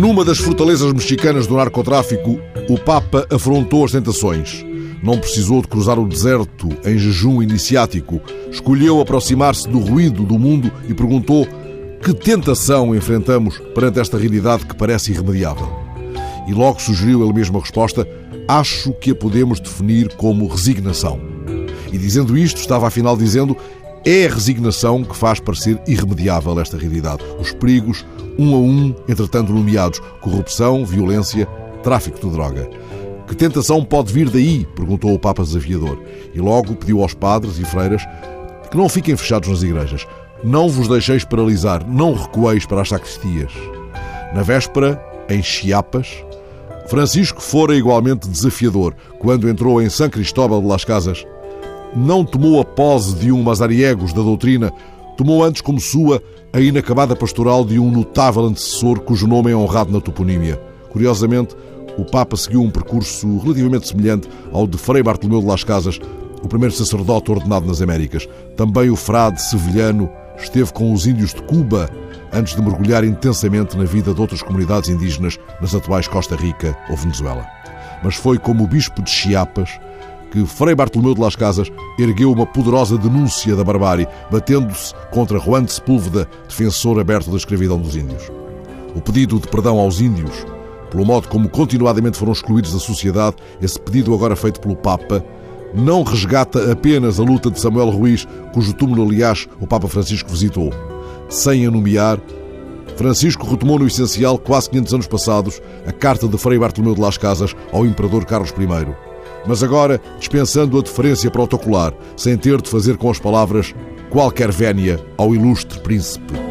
Numa das fortalezas mexicanas do narcotráfico, o Papa afrontou as tentações. Não precisou de cruzar o deserto em jejum iniciático. Escolheu aproximar-se do ruído do mundo e perguntou que tentação enfrentamos perante esta realidade que parece irremediável. E logo sugeriu ele mesmo a resposta: Acho que a podemos definir como resignação. E dizendo isto, estava afinal dizendo: é a resignação que faz parecer irremediável esta realidade. Os perigos, um a um, entretanto nomeados: corrupção, violência, tráfico de droga. Que tentação pode vir daí? perguntou o Papa desafiador. E logo pediu aos padres e freiras que não fiquem fechados nas igrejas. Não vos deixeis paralisar, não recueis para as sacristias. Na véspera, em Chiapas, Francisco fora igualmente desafiador quando entrou em São Cristóbal de Las Casas. Não tomou a pose de um Mazariegos da doutrina, tomou antes como sua a inacabada pastoral de um notável antecessor cujo nome é honrado na toponímia. Curiosamente, o Papa seguiu um percurso relativamente semelhante ao de Frei Bartolomeu de Las Casas, o primeiro sacerdote ordenado nas Américas. Também o frade sevilhano esteve com os índios de Cuba antes de mergulhar intensamente na vida de outras comunidades indígenas nas atuais Costa Rica ou Venezuela. Mas foi como o bispo de Chiapas que Frei Bartolomeu de Las Casas ergueu uma poderosa denúncia da barbárie, batendo-se contra Juan de Sepúlveda, defensor aberto da escravidão dos índios. O pedido de perdão aos índios, pelo modo como continuadamente foram excluídos da sociedade, esse pedido agora feito pelo Papa, não resgata apenas a luta de Samuel Ruiz, cujo túmulo, aliás, o Papa Francisco visitou. Sem a nomear, Francisco retomou no essencial, quase 500 anos passados, a carta de Frei Bartolomeu de Las Casas ao Imperador Carlos I. Mas agora dispensando a deferência protocolar, sem ter de fazer com as palavras qualquer vénia ao ilustre príncipe.